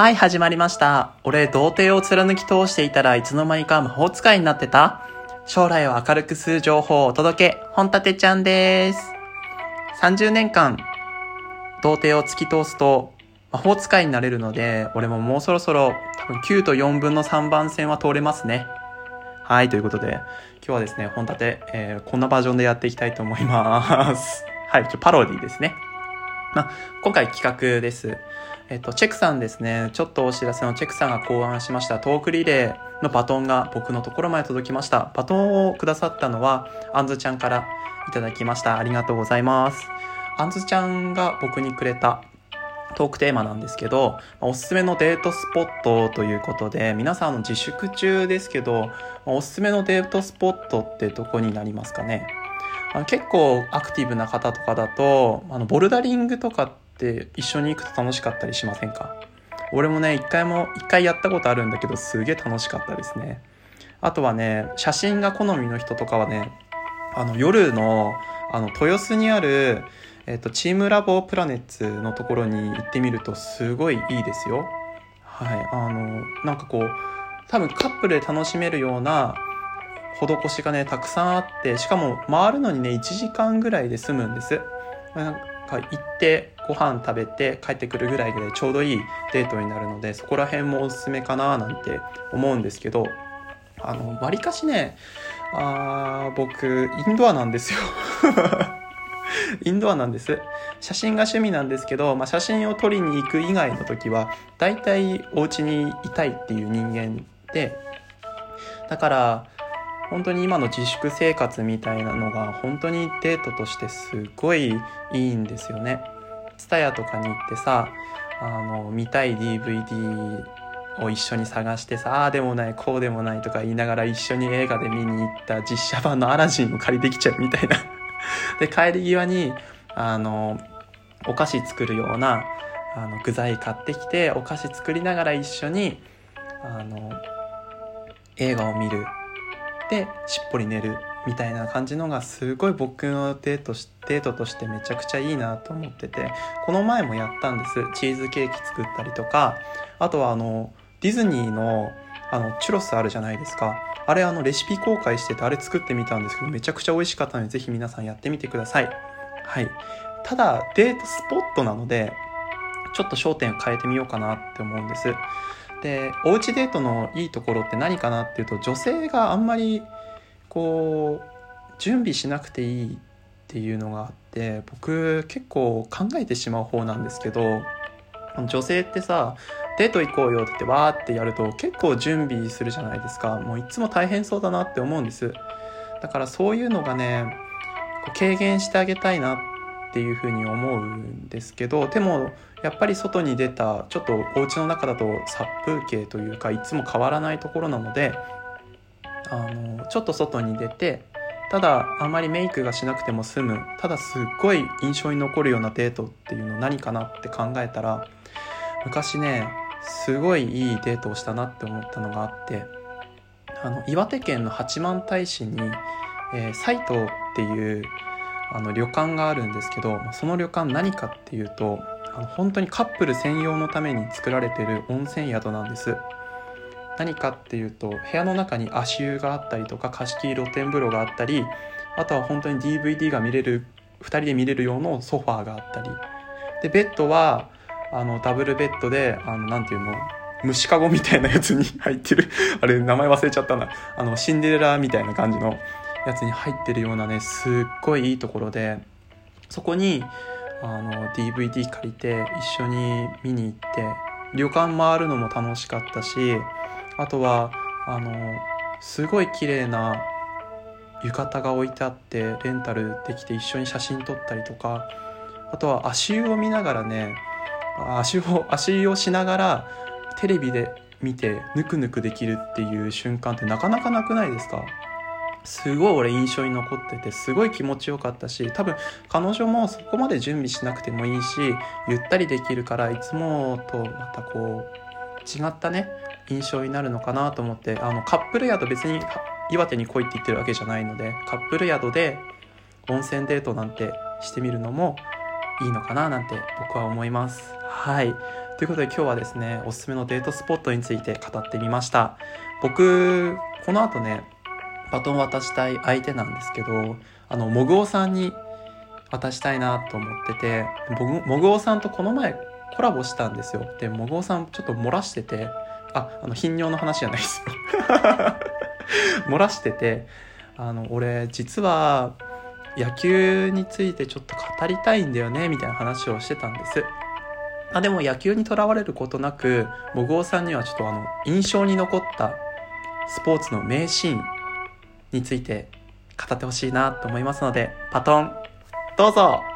はい、始まりました。俺、童貞を貫き通していたらいつの間にか魔法使いになってた将来を明るくする情報をお届け、本立ちゃんです。30年間、童貞を突き通すと魔法使いになれるので、俺ももうそろそろ多分9と4分の3番線は通れますね。はい、ということで、今日はですね、本立て、えーこんなバージョンでやっていきたいと思います。はい、ちょパロディですね。ま、今回企画です。えっと、チェクさんですね、ちょっとお知らせのチェクさんが考案しましたトークリレーのバトンが僕のところまで届きました。バトンをくださったのは、あんずちゃんからいただきました。ありがとうございます。あんずちゃんが僕にくれたトークテーマなんですけど、おすすめのデートスポットということで、皆さんの自粛中ですけど、おすすめのデートスポットってどこになりますかね結構アクティブな方とかだと、あのボルダリングとかって一緒に行くと楽しかったりしませんか？俺もね、一回も、一回やったことあるんだけど、すげえ楽しかったですね。あとはね、写真が好みの人とかはね、あの夜の、あの、豊洲にある、えっと、チームラボプラネッツのところに行ってみるとすごいいいですよ。はい。あの、なんかこう、多分カップルで楽しめるような施しがね、たくさんあって、しかも回るのにね、1時間ぐらいで済むんです。なんか行って、ご飯食べて帰ってくるぐらいでちょうどいいデートになるので、そこら辺もおすすめかななんて思うんですけど、あの、わりかしね、あー僕、インドアなんですよ。インドアなんです。写真が趣味なんですけど、まあ、写真を撮りに行く以外の時は、大体お家にいたいっていう人間で、だから、本当に今の自粛生活みたいなのが本当にデートとしてすごいいいんですよね。ツタヤとかに行ってさ、あの、見たい DVD を一緒に探してさ、ああでもない、こうでもないとか言いながら一緒に映画で見に行った実写版のアラジンを借りてきちゃうみたいな。で、帰り際に、あの、お菓子作るような、あの、具材買ってきて、お菓子作りながら一緒に、あの、映画を見る。で、しっぽり寝る。みたいな感じのがすごい僕のデートしデートとしてめちゃくちゃいいなと思っててこの前もやったんです。チーズケーキ作ったりとか。あとはあのディズニーのあのチュロスあるじゃないですか。あれあのレシピ公開しててあれ作ってみたんですけどめちゃくちゃ美味しかったのでぜひ皆さんやってみてください。はい。ただデートスポットなのでちょっと焦点変えてみようかなって思うんです。でおうちデートのいいところって何かなっていうと女性があんまりこう準備しなくていいっていうのがあって僕結構考えてしまう方なんですけど女性ってさデート行こうよって言ってわーってやると結構準備するじゃないですか。もういつも大変そうだなって思うんです。だからそういうのがね軽減してあげたいなっていうふうに思うんですけどでもやっぱり外に出たちょっとお家の中だと殺風景というかいつも変わらないところなのであのちょっと外に出てただあんまりメイクがしなくても済むただすっごい印象に残るようなデートっていうの何かなって考えたら昔ねすごいいいデートをしたなって思ったのがあってあの岩手県の八幡平市に、えー、斎藤っていうあの旅館があるんですけどその旅館何かっていうとあの本当にカップル専用のために作られてる温泉宿なんです。何かっていうと部屋の中に足湯があったりとか貸し切り露天風呂があったりあとは本当に DVD が見れる2人で見れる用のソファーがあったり。でベッドはあのダブルベッドであのなていうの虫かごみたいなやつに 入ってる。あれ名前忘れちゃったな。あのシンデレラみたいな感じのやつに入ってるようなねすっごいいいところでそこにあの DVD 借りて一緒に見に行って旅館回るのも楽しかったしあとはあのすごい綺麗な浴衣が置いてあってレンタルできて一緒に写真撮ったりとかあとは足湯を見ながらね足を足湯をしながらテレビで見てぬくぬくできるっていう瞬間ってなかなかなくないですか？すごい俺印象に残っててすごい気持ちよかったし多分彼女もそこまで準備しなくてもいいしゆったりできるからいつもとまたこう違ったね印象になるのかなと思ってあのカップル宿別に岩手に来いって言ってるわけじゃないのでカップル宿で温泉デートなんてしてみるのもいいのかななんて僕は思いますはいということで今日はですね、おすすめのデートスポットについて語ってみました。僕、この後ね、バトン渡したい相手なんですけど、あの、もぐおさんに渡したいなと思ってて、もぐおさんとこの前コラボしたんですよ。で、もぐおさんちょっと漏らしてて、あ、あの、頻尿の話じゃないですよ。漏らしてて、あの、俺、実は、野球についてちょっと語りたいんだよね、みたいな話をしてたんです。あでも野球にとらわれることなく、もぐおさんにはちょっとあの、印象に残ったスポーツの名シーンについて語ってほしいなと思いますので、パトン、どうぞ。